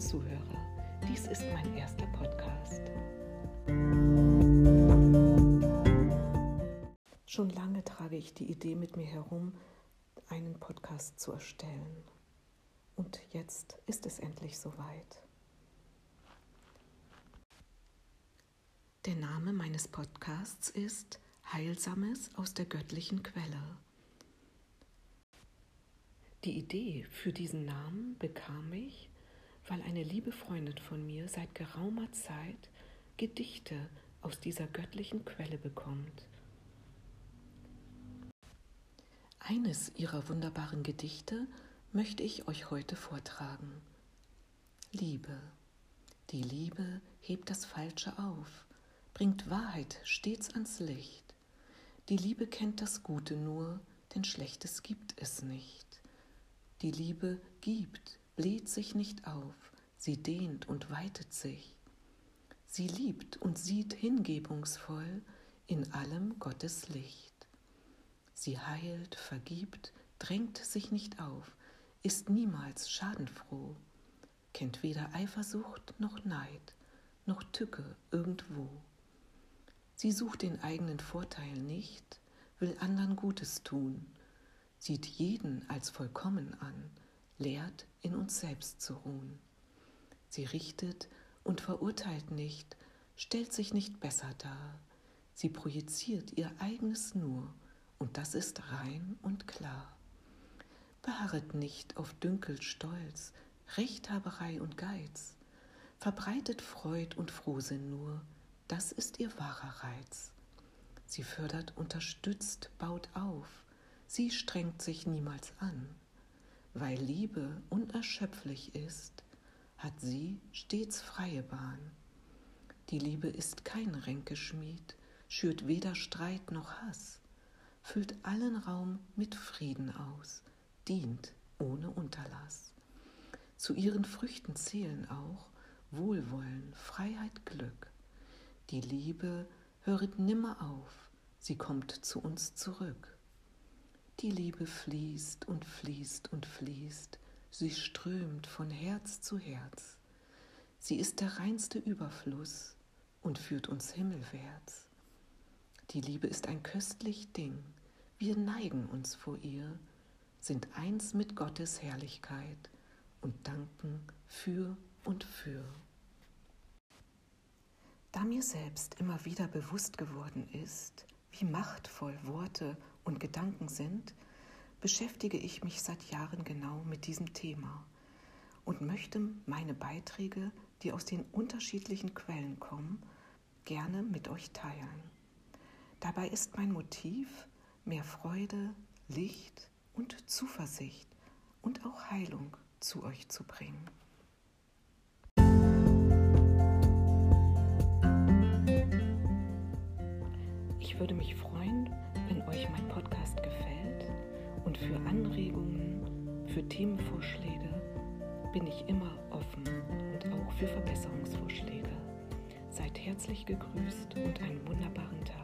Zuhörer. Dies ist mein erster Podcast. Schon lange trage ich die Idee mit mir herum, einen Podcast zu erstellen. Und jetzt ist es endlich soweit. Der Name meines Podcasts ist Heilsames aus der göttlichen Quelle. Die Idee für diesen Namen bekam ich, weil eine liebe Freundin von mir seit geraumer Zeit Gedichte aus dieser göttlichen Quelle bekommt. Eines ihrer wunderbaren Gedichte möchte ich euch heute vortragen. Liebe. Die Liebe hebt das Falsche auf, bringt Wahrheit stets ans Licht. Die Liebe kennt das Gute nur, denn Schlechtes gibt es nicht. Die Liebe gibt, bläht sich nicht auf, sie dehnt und weitet sich. Sie liebt und sieht hingebungsvoll in allem Gottes Licht. Sie heilt, vergibt, drängt sich nicht auf, ist niemals schadenfroh, kennt weder Eifersucht noch Neid, noch Tücke irgendwo. Sie sucht den eigenen Vorteil nicht, will andern Gutes tun, sieht jeden als vollkommen an, lehrt in uns selbst zu ruhen. Sie richtet und verurteilt nicht, stellt sich nicht besser dar, sie projiziert ihr eigenes nur, und das ist rein und klar. Beharret nicht auf Dünkel Stolz, Rechthaberei und Geiz, verbreitet Freud und Frohsinn nur, das ist ihr wahrer Reiz. Sie fördert, unterstützt, baut auf, sie strengt sich niemals an. Weil Liebe unerschöpflich ist, hat sie stets freie Bahn. Die Liebe ist kein Ränkeschmied, schürt weder Streit noch Hass, füllt allen Raum mit Frieden aus, dient ohne Unterlass. Zu ihren Früchten zählen auch Wohlwollen, Freiheit, Glück. Die Liebe höret nimmer auf, sie kommt zu uns zurück. Die Liebe fließt und fließt und fließt, sie strömt von Herz zu Herz. Sie ist der reinste Überfluss und führt uns himmelwärts. Die Liebe ist ein köstlich Ding, wir neigen uns vor ihr, sind eins mit Gottes Herrlichkeit und danken für und für. Da mir selbst immer wieder bewusst geworden ist, wie machtvoll Worte und Gedanken sind, beschäftige ich mich seit Jahren genau mit diesem Thema und möchte meine Beiträge, die aus den unterschiedlichen Quellen kommen, gerne mit euch teilen. Dabei ist mein Motiv, mehr Freude, Licht und Zuversicht und auch Heilung zu euch zu bringen. würde mich freuen, euch mein Podcast gefällt und für Anregungen, für Themenvorschläge bin ich immer offen und auch für Verbesserungsvorschläge. Seid herzlich gegrüßt und einen wunderbaren Tag.